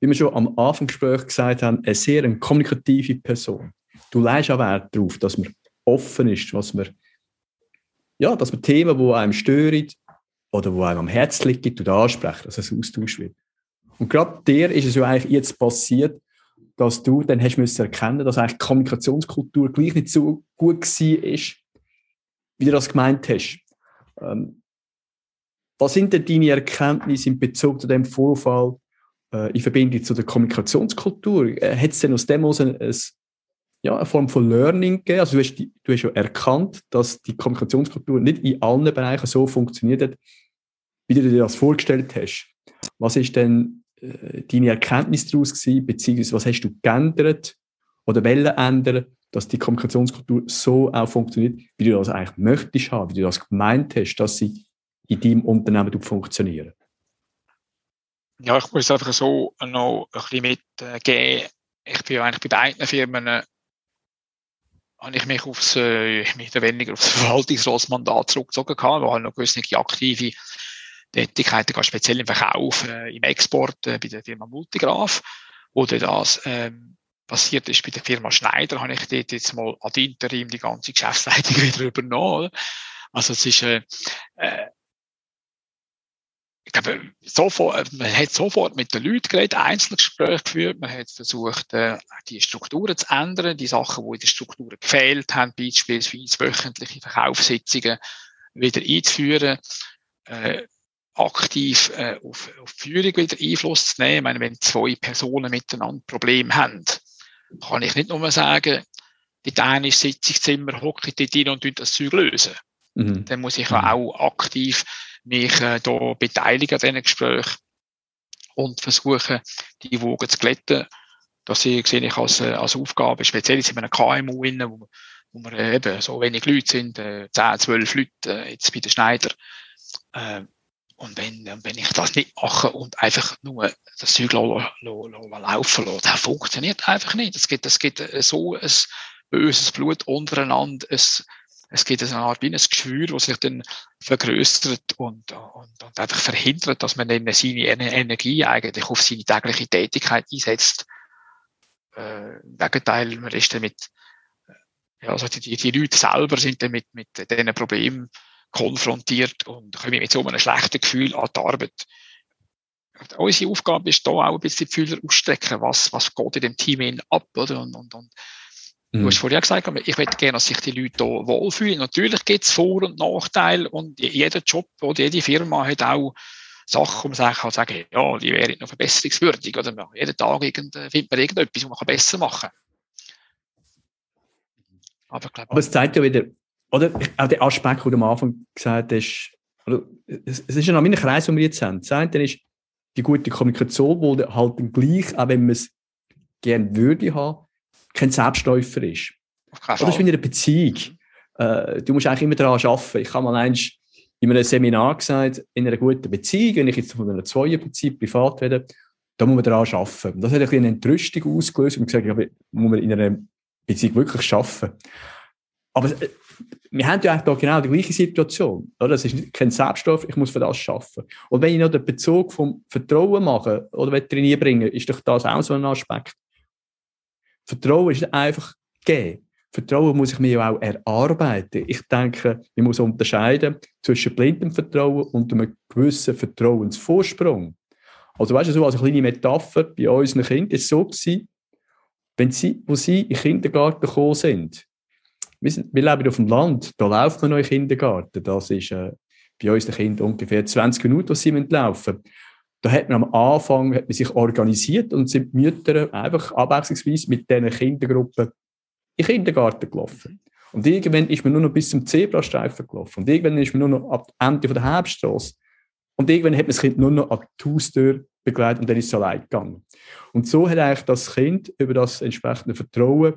wie wir schon am Anfang des Gesprächs gesagt haben, eine sehr eine kommunikative Person. Du leist auch Wert darauf, dass man offen ist, was man, ja, dass man Themen, die einem stören, oder wo einem am Herzen liegt, ansprechen, dass es Austausch wird. Und gerade dir ist es ja eigentlich jetzt passiert, dass du dann hast müssen erkennen, dass eigentlich die Kommunikationskultur gleich nicht so gut war, wie du das gemeint hast. Ähm, was sind denn deine Erkenntnisse in Bezug zu dem Vorfall äh, in Verbindung zu der Kommunikationskultur? Äh, Hat es denn aus dem aus ein, ein, ja, eine Form von Learning gegeben? Also du hast, du hast ja erkannt, dass die Kommunikationskultur nicht in allen Bereichen so funktioniert hat, wie du dir das vorgestellt hast. Was ist denn äh, deine Erkenntnis daraus gewesen, beziehungsweise was hast du geändert oder wollen ändern, dass die Kommunikationskultur so auch funktioniert, wie du das eigentlich möchtest haben, wie du das gemeint hast, dass sie in deinem Unternehmen funktionieren? Ja, ich muss einfach so noch ein bisschen mitgeben. Ich bin eigentlich bei beiden Firmen äh, habe ich mich aufs, äh, mehr oder weniger aufs (laughs) Verwaltungsratsmandat zurückgezogen gehabt, wo halt noch gewisse aktive Tätigkeiten, speziell im Verkauf, äh, im Export äh, bei der Firma Multigraph. Oder das ähm, passiert ist bei der Firma Schneider, habe ich dort jetzt mal ad interim die ganze Geschäftsleitung (laughs) wieder übernommen. Also es ist äh, äh, glaube, sofort, man hat sofort mit den Leuten geredet, Einzelgespräche geführt, man hat versucht, äh, die Strukturen zu ändern, die Sachen, die in den Strukturen gefehlt haben, beispielsweise wöchentliche Verkaufssitzungen wieder einzuführen. Äh, aktiv äh, auf, auf die Führung wieder Einfluss zu nehmen. Ich meine, wenn zwei Personen miteinander Probleme haben, kann ich nicht nur sagen, die eine ist Sitzungszimmer, hocke ich dort rein und das Zeug lösen. Mhm. Dann muss ich mhm. auch aktiv mich äh, da beteiligen an diesen Gesprächen und versuchen, die Wogen zu glätten. Das sehe ich als, äh, als Aufgabe, speziell in einem KMU, wo, wo wir eben so wenig Leute sind, äh, 10, 12 Leute äh, jetzt bei den Schneider. Äh, und wenn, wenn ich das nicht mache und einfach nur das Zeug laufen lasse, das funktioniert einfach nicht. Es gibt, es gibt so ein böses Blut untereinander. Es, es gibt eine Art wie ein Geschwür, das sich dann vergrößert und, und, und einfach verhindert, dass man dann seine Energie eigentlich auf seine tägliche Tätigkeit einsetzt. Äh, Im Gegenteil, man ist dann mit, ja, also die, die Leute selber sind dann mit, mit diesen Problemen konfrontiert und kommen mit so einem schlechten Gefühl an die Arbeit. Unsere Aufgabe ist da auch ein bisschen die Fühler ausstrecken, was, was geht in dem Team ab, oder? Und, und, und. Du hast vorher gesagt, ich möchte gerne, dass sich die Leute hier wohlfühlen. Natürlich gibt es Vor- und Nachteile und jeder Job oder jede Firma hat auch Sachen, wo man sagen kann, sagen, ja, die wären noch verbesserungswürdig, oder? Jeden Tag irgend, findet man irgendetwas, was man besser machen kann. Aber, glaub, Aber es zeigt ja wieder, oder auch der Aspekt, den du am Anfang gesagt hast, oder, es, ist ja noch mein Kreis, den wir jetzt haben. Das eine ist die gute Kommunikation, wo halt gleich, auch wenn man es gerne würde haben, kein Selbstläufer ist. Oder ist wie in einer Beziehung. Äh, du musst eigentlich immer daran arbeiten. Ich habe mal eins in einem Seminar gesagt, in einer guten Beziehung, wenn ich jetzt von einer Zweierbeziehung privat rede, da muss man daran arbeiten. Das hat ein bisschen eine Entrüstung ausgelöst und gesagt, aber muss man in einer Beziehung wirklich arbeiten. Aber äh, wir haben ja eigentlich da genau die gleiche Situation. Oder? Es ist kein Selbststoff, ich muss für das arbeiten. Und wenn ich noch den Bezug vom Vertrauen mache oder trainieren bringen, ist doch das auch so ein Aspekt. Vertrauen ist einfach gegeben. Vertrauen muss ich mir ja auch erarbeiten. Ich denke, ich muss unterscheiden zwischen blindem Vertrauen und einem gewissen Vertrauensvorsprung. Also weißt du, so als eine kleine Metapher bei unseren Kindern ist es so gewesen, wenn sie, wo sie in den Kindergarten gekommen sind, wir, sind, wir leben auf dem Land, da läuft man noch in den Kindergarten. Das ist äh, bei uns den Kindern ungefähr 20 Minuten, was sie laufen Da hat man am Anfang hat man sich organisiert und sind die Mütter einfach abwechslungsweise mit diesen Kindergruppen in den Kindergarten gelaufen. Und irgendwann ist man nur noch bis zum Zebrastreifen gelaufen. Und irgendwann ist man nur noch ab Ende der Herbststraße. Und irgendwann hat man das Kind nur noch an die Haustür begleitet und dann ist es allein gegangen. Und so hat eigentlich das Kind über das entsprechende Vertrauen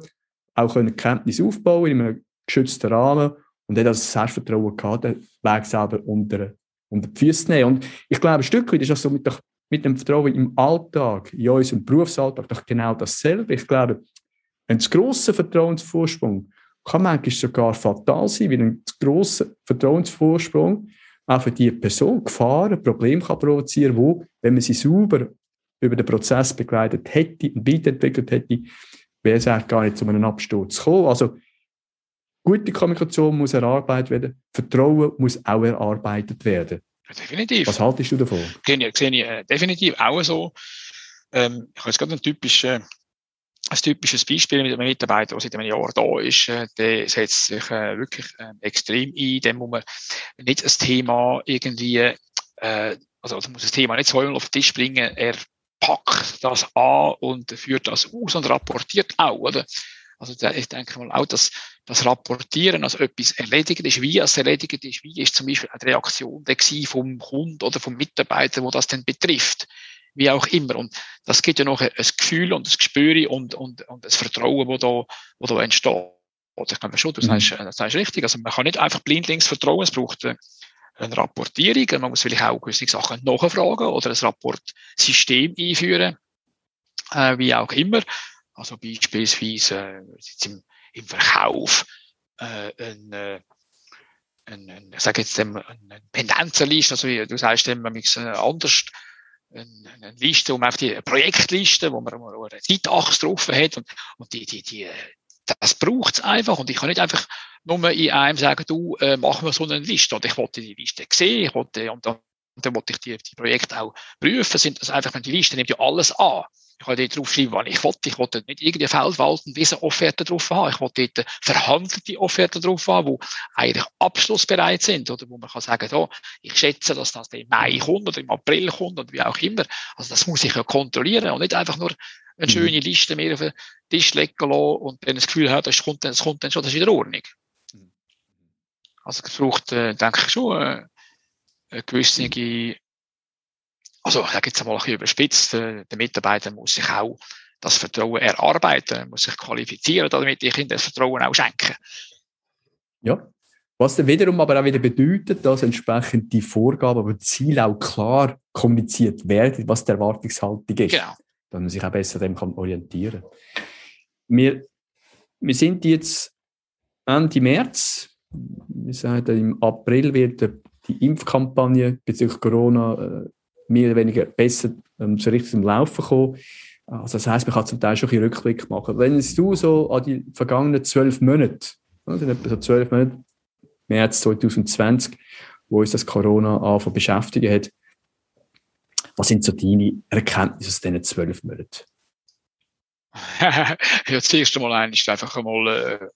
auch können Kenntnis aufbauen in einem geschützten Rahmen und hat das Selbstvertrauen gehabt, den Weg selber unter, unter die Füße zu nehmen. Und ich glaube, ein Stück weit ist das so mit, der, mit dem Vertrauen im Alltag, in unserem Berufsalltag, doch genau dasselbe. Ich glaube, ein grosser Vertrauensvorsprung kann manchmal sogar fatal sein, weil ein grosser Vertrauensvorsprung auch für die Person Gefahren, Probleme kann provozieren, wo, wenn man sie sauber über den Prozess begleitet hätte und weiterentwickelt hätte, wäre es eigentlich gar nicht zu einem Absturz gekommen. Also, gute Kommunikation muss erarbeitet werden, Vertrauen muss auch erarbeitet werden. Definitiv. Was haltest du davon? Sehe ich, sehe ich äh, definitiv auch so. Ähm, ich habe jetzt gerade ein typisches, ein typisches Beispiel mit einem Mitarbeiter, der seit einem Jahr da ist. Äh, der setzt sich äh, wirklich äh, extrem ein. Dem muss man nicht das Thema irgendwie, äh, also, also muss das Thema nicht zweimal auf den Tisch bringen. Er packt das an und führt das aus und rapportiert auch, oder? Also ich denke mal auch, dass das Rapportieren als etwas erledigt ist, wie es erledigt ist, wie ist zum Beispiel die Reaktion vom Kunden oder vom Mitarbeiter, wo das denn betrifft, wie auch immer. Und das gibt ja noch ein Gefühl und ein Gespür und, und, und das Vertrauen, wo da, wo da entsteht. Ich glaube schon, du sagst, mhm. das sagst richtig. Also man kann nicht einfach blindlings vertrauen, es braucht eine Rapportierung, man muss vielleicht auch gewisse Sachen nachfragen oder ein Rapportsystem einführen, äh, wie auch immer. Also beispielsweise äh, im, im Verkauf äh, ein, äh, ein, ein, sage jetzt eine Pendenzenliste, also wie du sagst dem äh, anders, eine, Liste, um auf die Projektliste, wo man, wo man eine Zeitachse drauf hat und, und die, die, die, das braucht es einfach und ich kann nicht einfach nur in einem sagen, du, äh, machen wir so eine Liste und ich wollte die Liste sehen, ich wollte, und und dann wollte ich die, die Projekte auch prüfen, sind das einfach, die Liste nimmt ja alles an. Ich kann dort draufschreiben, was ich wollte. Ich wollte nicht irgendwie Feldwalten, diese Offerte drauf haben. Ich wollte dort verhandelte Offerten drauf haben, die eigentlich abschlussbereit sind, oder wo man kann sagen, oh, ich schätze, dass das im Mai kommt oder im April kommt oder wie auch immer. Also das muss ich ja kontrollieren und nicht einfach nur eine mhm. schöne Liste mir auf den Tisch legen lassen und dann das Gefühl haben, das kommt, das kommt dann schon, das ist in Ordnung. Also es braucht, äh, denke ich, schon äh, eine gewisse also da gibt es mal ein bisschen überspitzt, der Mitarbeiter muss sich auch das Vertrauen erarbeiten, muss sich qualifizieren, damit ich ihm das Vertrauen auch schenke. Ja, was dann wiederum aber auch wieder bedeutet, dass entsprechend die Vorgaben und Ziele auch klar kommuniziert werden, was die Erwartungshaltung ist. Genau. Dass man sich auch besser dem kann orientieren kann. Wir, wir sind jetzt Ende März. Wir sagen, im April wird die Impfkampagne bezüglich Corona äh, mehr oder weniger besser ähm, so richtig zum Laufen kommen. Also das heisst, man kann zum Teil schon ein Rückblick machen. Wenn du so an die vergangenen zwölf Monate, also etwa so zwölf Monate, März 2020, wo uns das Corona anfangen beschäftigen hat, was sind so deine Erkenntnisse aus diesen zwölf Monaten? (laughs) ja, erste Mal eigentlich einfach einmal äh,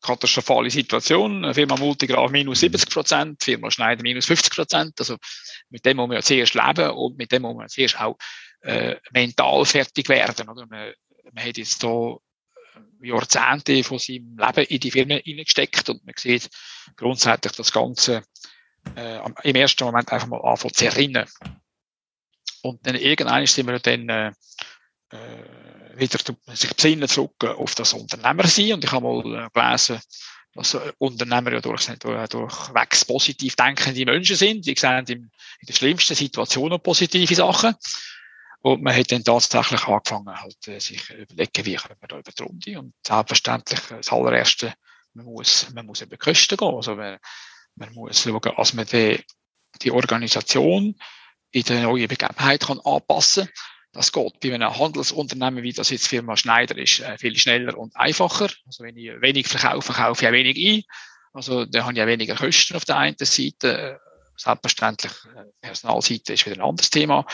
katastrophale Situation. Firma Multigraph minus 70 Prozent, Firma Schneider minus 50 Prozent. Also mit dem muss man zuerst leben und mit dem muss man zuerst auch äh, mental fertig werden. Oder? Man, man hat jetzt hier Jahrzehnte von seinem Leben in die Firma hineingesteckt und man sieht grundsätzlich das Ganze äh, im ersten Moment einfach mal anfangen zu erinnern. Und dann irgendwann sind wir dann äh, äh, wieder sich besinnen zurück auf das Unternehmer sein. Und ich habe mal äh, gelesen, dass äh, Unternehmer ja durch, durch, positiv denkende Menschen sind. Die sehen in, den schlimmsten Situationen positive Sachen. Und man hat dann tatsächlich angefangen, halt, sich überlegen, wie kommen wir da über die Runde. Und selbstverständlich, das allererste, man muss, man muss über Kosten gehen. Also man, man muss schauen, dass man die, die Organisation in der neuen Begebenheit kann anpassen kann. Das geht bei einem Handelsunternehmen, wie das jetzt Firma Schneider ist, äh, viel schneller und einfacher. Also wenn ich wenig verkaufe, kaufe ich auch wenig ein. Also da habe ich auch weniger Kosten auf der einen Seite. Selbstverständlich, äh, Personalseite ist wieder ein anderes Thema.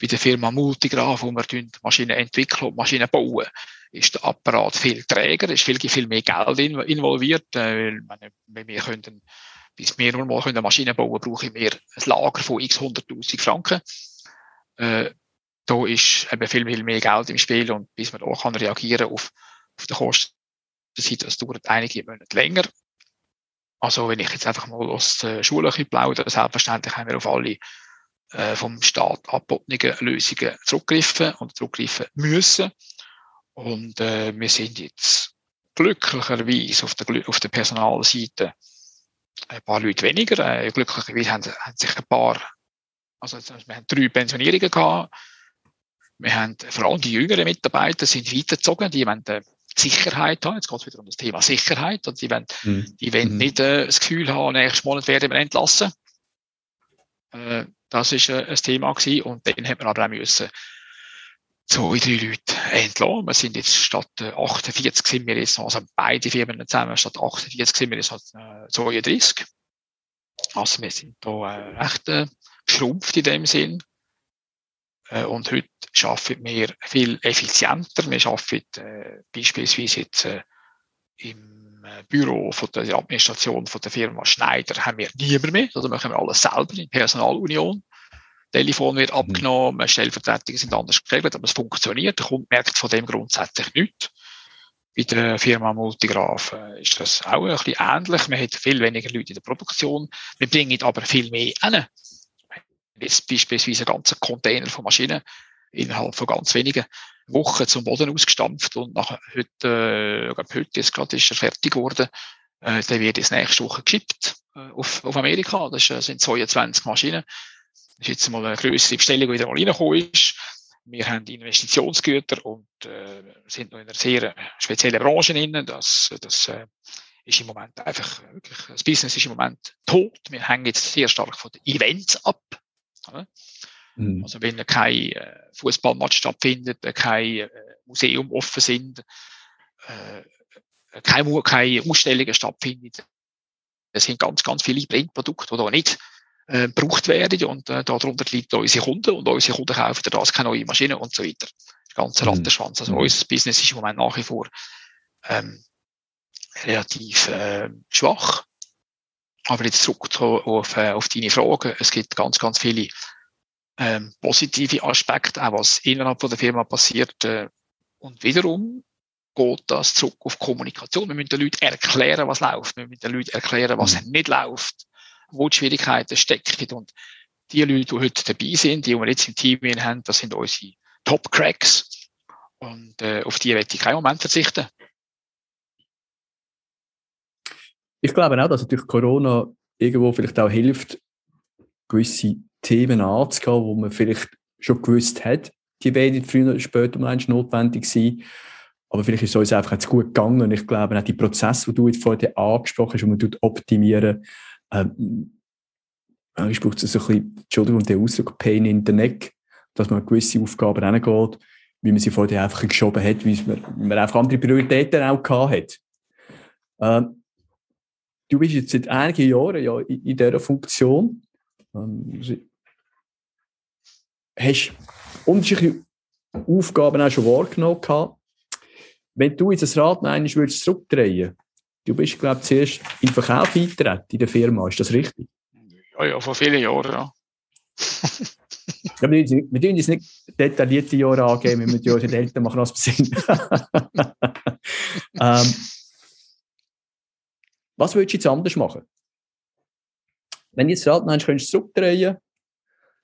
Bei der Firma Multigraph, wo wir Maschinen entwickeln und Maschinen bauen, ist der Apparat viel träger, ist viel, viel mehr Geld involviert. Äh, weil, wenn wir können, bis wir nur mal eine Maschine bauen, brauche ich mehr ein Lager von x 100.000 Franken da ist eben viel, viel mehr Geld im Spiel und bis man da kann reagieren auf, auf die Kostenseite, das dauert einige Monate länger. Also wenn ich jetzt einfach mal aus der Schule plaudere, selbstverständlich haben wir auf alle äh, vom Staat angebotenen Lösungen zurückgriffen und zurückgreifen müssen. Und äh, wir sind jetzt glücklicherweise auf der, auf der Personalseite ein paar Leute weniger. Äh, glücklicherweise haben, haben sich ein paar, also wir haben drei Pensionierungen gehabt, wir haben vor allem die jüngeren Mitarbeiter sind weitergezogen, die wollen äh, Sicherheit haben. Jetzt geht es wieder um das Thema Sicherheit. Und die wollen, mhm. die wollen mhm. nicht äh, das Gefühl haben, nächsten Monat werden wir entlassen. Äh, das ist äh, ein Thema gewesen. Und dann hat man aber auch müssen zwei, drei Leute entlassen. Wir sind jetzt statt äh, 48 sind wir jetzt, also beide Firmen zusammen, statt 48 sind wir jetzt halt, äh, 32. Also wir sind da äh, recht äh, geschrumpft in dem Sinn. Äh, und heute arbeiten wir viel effizienter. Wir arbeiten äh, beispielsweise jetzt äh, im Büro von der Administration von der Firma Schneider haben wir niemand mehr. Also machen wir alles selber in Personalunion. Telefon wird mhm. abgenommen, Stellvertretungen sind anders geregelt, aber es funktioniert. Der Kunde merkt von dem grundsätzlich nichts. Bei der Firma Multigraph ist das auch ein bisschen ähnlich. Man hat viel weniger Leute in der Produktion. Wir bringen aber viel mehr hin. Jetzt beispielsweise einen ganzen Container von Maschinen innerhalb von ganz wenigen Wochen zum Boden ausgestampft und nach heute, äh, heute ist gerade ist er fertig geworden. Äh, der wird jetzt nächste Woche geschippt äh, auf, auf Amerika. Das sind 22 Maschinen. Das ist jetzt mal eine größere Bestellung, die wieder mal reingekommen ist. Wir haben Investitionsgüter und äh, sind noch in einer sehr speziellen Branche drin. Das, das äh, ist im Moment einfach wirklich, das Business ist im Moment tot. Wir hängen jetzt sehr stark von den Events ab. Mhm. Also wenn kein äh, Fußballmatch stattfindet, kein äh, Museum offen sind, äh, keine, keine Ausstellungen stattfinden, es sind ganz, ganz viele Printprodukte, die da nicht äh, gebraucht werden und äh, darunter liegt unsere Kunden und unsere Kunden kaufen das keine neue Maschine und so weiter. Der ganze mhm. Rattenschwanz. Also mhm. unser Business ist im Moment nach wie vor ähm, relativ äh, schwach. Aber jetzt zurück auf, äh, auf deine Frage. Es gibt ganz, ganz viele ähm, positive Aspekte, auch was innerhalb von der Firma passiert. Äh, und wiederum geht das zurück auf Kommunikation. Wir müssen den Leuten erklären, was läuft. Wir müssen den Leuten erklären, was mhm. nicht läuft wo die Schwierigkeiten stecken. Und die Leute, die heute dabei sind, die, die wir jetzt im Team haben, das sind unsere Top-Cracks. Und äh, auf die werde ich keinen Moment verzichten. Ich glaube auch, dass natürlich Corona irgendwo vielleicht auch hilft, gewisse Themen anzugehen, wo man vielleicht schon gewusst hat, die werden früher oder später mal notwendig sein. Aber vielleicht ist es uns einfach jetzt gut gegangen. Ich glaube, auch die Prozesse, die du jetzt vorhin angesprochen hast, die man optimieren, ähm, ich brauche so ein bisschen, Entschuldigung, der Ausdruck Pain in the Neck, dass man gewisse Aufgaben reingeht, wie man sie vorher einfach geschoben hat, wie man, man einfach andere Prioritäten auch gehabt hat. Ähm, du bist jetzt seit einigen Jahren ja in, in dieser Funktion. Ähm, hast unterschiedliche Aufgaben auch schon wahrgenommen gehabt. Wenn du jetzt das Rad einmal zurückdrehen Du bist, glaube ich, zuerst in den Verkauf eingetreten in der Firma. Ist das richtig? Ja, ja, vor vielen Jahren, ja. ja wir dürfen uns nicht detaillierte Jahre angeben, wir müssen unsere Eltern machen, wir sind. (laughs) ähm, was würdest du jetzt anders machen? Wenn du jetzt das Rad könntest zurückdrehen,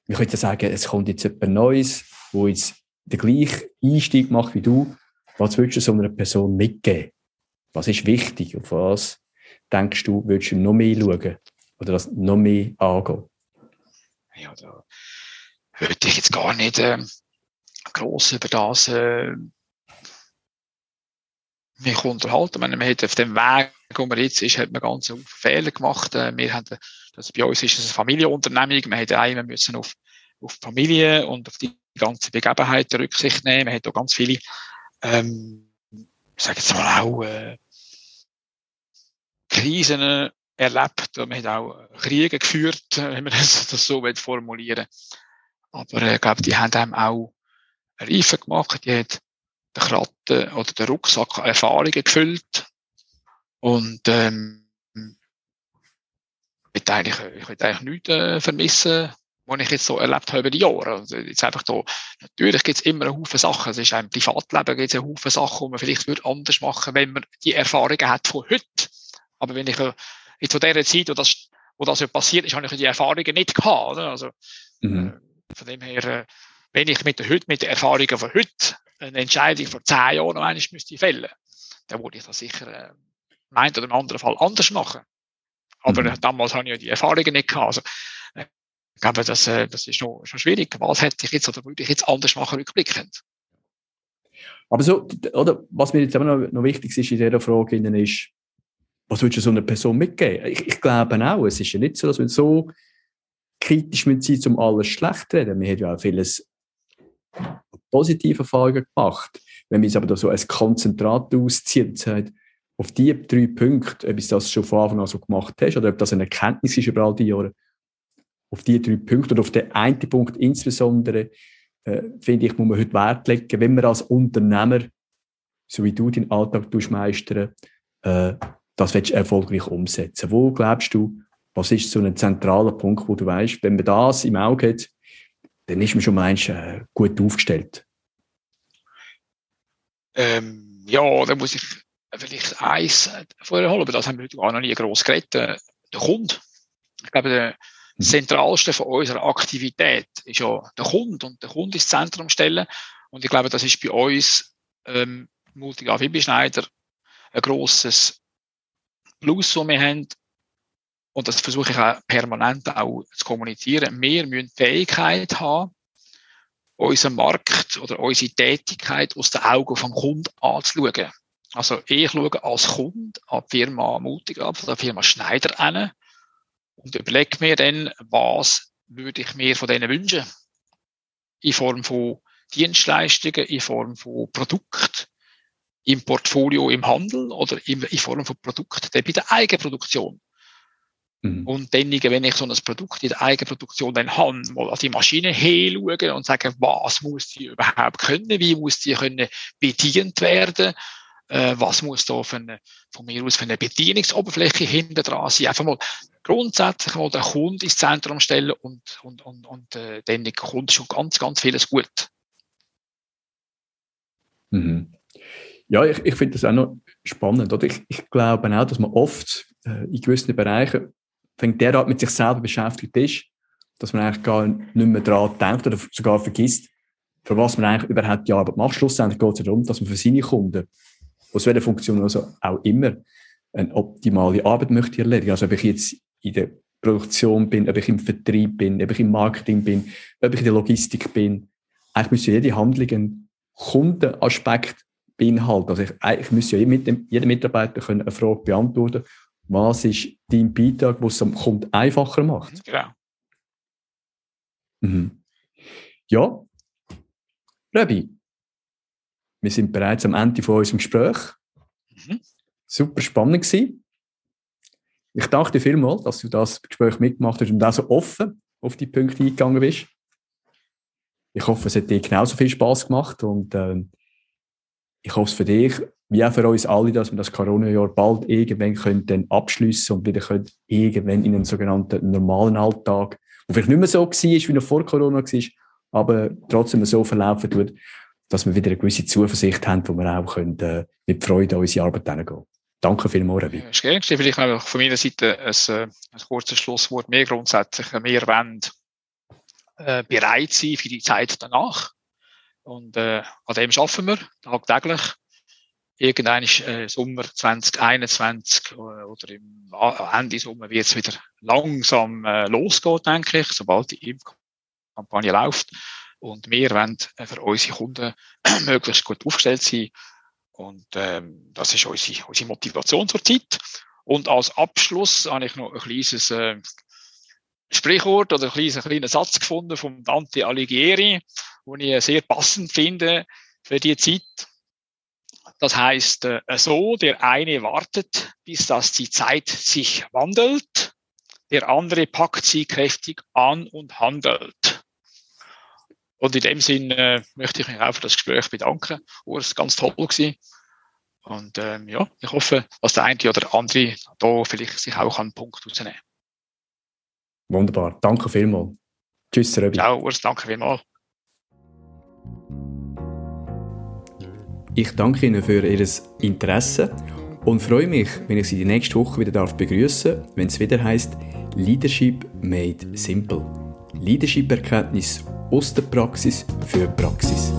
ich könnte sagen, es kommt jetzt jemand Neues, wo jetzt den gleichen Einstieg macht wie du. Was würdest du so einer Person mitgeben? Was ist wichtig? Auf was denkst du, würdest du noch mehr schauen? Oder das noch mehr angehen? Ja, da würde ich jetzt gar nicht äh, groß über das äh, mich unterhalten. Meine, man hat auf dem Weg, wo man jetzt ist, hat man ganz viele Fehler gemacht. Äh, wir haben, das bei uns ist es eine Familienunternehmung. Wir hätten einmal müssen auf, auf Familie und auf die ganze Begebenheit Rücksicht nehmen. Man hat auch ganz viele ähm, ich sage jetzt mal auch, äh, Krisen erlebt. Man hat auch Kriege geführt, wenn man das, das so formulieren Aber äh, ich glaube, die haben einem auch Reifen gemacht. Die hat den Kratten oder den Rucksack Erfahrungen gefüllt. Und ähm, ich will eigentlich, ich will eigentlich nichts äh, vermissen was ich jetzt so erlebt habe über die Jahre. Also jetzt einfach da, natürlich gibt es immer einen Haufen Sachen. Es ist ein Privatleben, gibt es einen Haufen Sachen, die man vielleicht würde anders machen, wenn man die Erfahrungen hat von heute. Aber wenn ich jetzt von dieser Zeit, wo das, wo das ja passiert ist, habe ich die Erfahrungen nicht gehabt. Oder? Also, mhm. Äh, von dem her, äh, wenn ich mit der, heute, mit den Erfahrungen von heute eine Entscheidung vor zehn Jahren noch einmal müsste fällen, dann würde ich das sicher äh, im einen oder im anderen Fall anders machen. Aber mhm. damals habe ich ja die Erfahrungen nicht gehabt. Also, ich glaube, das, äh, das ist noch, schon schwierig. Was hätte ich jetzt oder würde ich jetzt anders machen rückblickend? Aber so, oder, was mir jetzt immer noch, noch wichtig ist in dieser Frage ist, was würdest du so einer Person mitgeben? Ich, ich glaube auch, es ist ja nicht so, dass wir so kritisch mit sie zum alles schlecht reden. Wir haben ja auch vieles positive Erfahrungen gemacht. Wenn wir es aber da so als Konzentrat ausziehen und sagen, auf diese drei Punkte, ob du das schon von Anfang an so gemacht hast oder ob das eine Erkenntnis ist über all die Jahre, auf diese drei Punkte oder auf den einen Punkt insbesondere, äh, finde ich, muss man heute Wert legen, wenn man als Unternehmer, so wie du deinen Alltag meistern, äh, das willst du erfolgreich umsetzen. Wo glaubst du, was ist so ein zentraler Punkt, wo du weißt, wenn man das im Auge hat, dann ist man schon mal äh, gut aufgestellt? Ähm, ja, da muss ich vielleicht eins vorher holen, aber das haben wir gar noch nie gross geredet. Äh, der Kunde. Ich glaube, der mhm. zentralste von unserer Aktivität ist ja der Kunde und der Kunde ins Zentrum stellen. Und ich glaube, das ist bei uns ähm, Multiga Schneider ein grosses Plus, das wir haben. Und das versuche ich auch permanent auch zu kommunizieren. Wir müssen die Fähigkeit haben, unseren Markt oder unsere Tätigkeit aus den Augen vom Kunden anzuschauen. Also ich schaue als Kunde an die Firma Mutig ab, an die Firma Schneider an und überlege mir dann, was würde ich mir von denen wünschen. In Form von Dienstleistungen, in Form von Produkten, im Portfolio im Handel oder in, Form von Produkten bei der Eigenproduktion. Mhm. Und dann, wenn ich so ein Produkt in der Eigenproduktion dann habe, mal an die Maschine hinschauen und sagen, was muss die überhaupt können, wie muss die können bedient werden, äh, was muss da für eine, von mir aus für eine Bedienungsoberfläche hinter dran sein. Einfach mal grundsätzlich mal den Kunden ins Zentrum stellen und, und, und, und äh, dann kommt schon ganz, ganz vieles gut. Mhm. Ja, ich, ich finde das auch noch spannend. Oder? Ich, ich glaube auch, dass man oft äh, in gewissen Bereichen wenn derart mit sich selber beschäftigt ist, dass man eigentlich gar nicht mehr daran denkt oder sogar vergisst, für was man eigentlich überhaupt die Arbeit macht. Schlussendlich geht es darum, dass man für seine Kunden, aus welcher Funktion also auch immer, eine optimale Arbeit möchte erledigen. Also ob ich jetzt in der Produktion bin, ob ich im Vertrieb bin, ob ich im Marketing bin, ob ich in der Logistik bin. Eigentlich müsste jede Handlung einen Kundenaspekt beinhalten. Also ich, eigentlich müsste ja jeder Mitarbeiter können eine Frage beantworten was ist dein Beitrag, was es dem Kunden einfacher macht? Genau. Mhm. Ja, Rebi, wir sind bereits am Ende von unserem Gespräch. Mhm. Super spannend gewesen. Ich danke dir vielmals, dass du das Gespräch mitgemacht hast und auch so offen auf die Punkte eingegangen bist. Ich hoffe, es hat dir genauso viel Spaß gemacht und äh, ich hoffe es für dich wie auch für uns alle, dass wir das Corona-Jahr bald irgendwann können abschliessen und wieder können irgendwann in einen sogenannten normalen Alltag, der vielleicht nicht mehr so war, wie noch vor Corona war, aber trotzdem so verlaufen wird, dass wir wieder eine gewisse Zuversicht haben, wo wir auch können, äh, mit Freude an unsere Arbeit hingehen Danke vielmals, Rebi. Ja, ist gerne. Vielleicht noch von meiner Seite ein, äh, ein kurzes Schlusswort. mehr grundsätzlich, wir wollen äh, bereit sein für die Zeit danach. Und äh, an dem arbeiten wir tagtäglich irgendein äh, Sommer 2021 äh, oder im Ende Sommer wird es wieder langsam äh, losgehen, denke ich, sobald die Impfkampagne läuft. Und wir wollen äh, für unsere Kunden (clears throat) möglichst gut aufgestellt sein. Und ähm, das ist unsere, unsere Motivation zurzeit. Und als Abschluss habe ich noch ein kleines äh, Sprichwort oder ein kleiner, kleiner Satz gefunden von Dante Alighieri, den ich sehr passend finde für die Zeit. Das heißt äh, so, der eine wartet, bis das die Zeit sich wandelt, der andere packt sie kräftig an und handelt. Und in dem Sinn äh, möchte ich mich auch für das Gespräch bedanken. Urs, ganz toll gewesen. Und ähm, ja, ich hoffe, dass der eine oder andere da vielleicht sich auch einen Punkt rausnehmen Wunderbar. Danke vielmals. Tschüss, Röbi. Ciao, Urs, danke vielmals. Ich danke Ihnen für Ihr Interesse und freue mich, wenn ich Sie die nächste Woche wieder begrüßen darf, wenn es wieder heißt Leadership Made Simple. Leadership-Erkenntnis aus der Praxis für Praxis.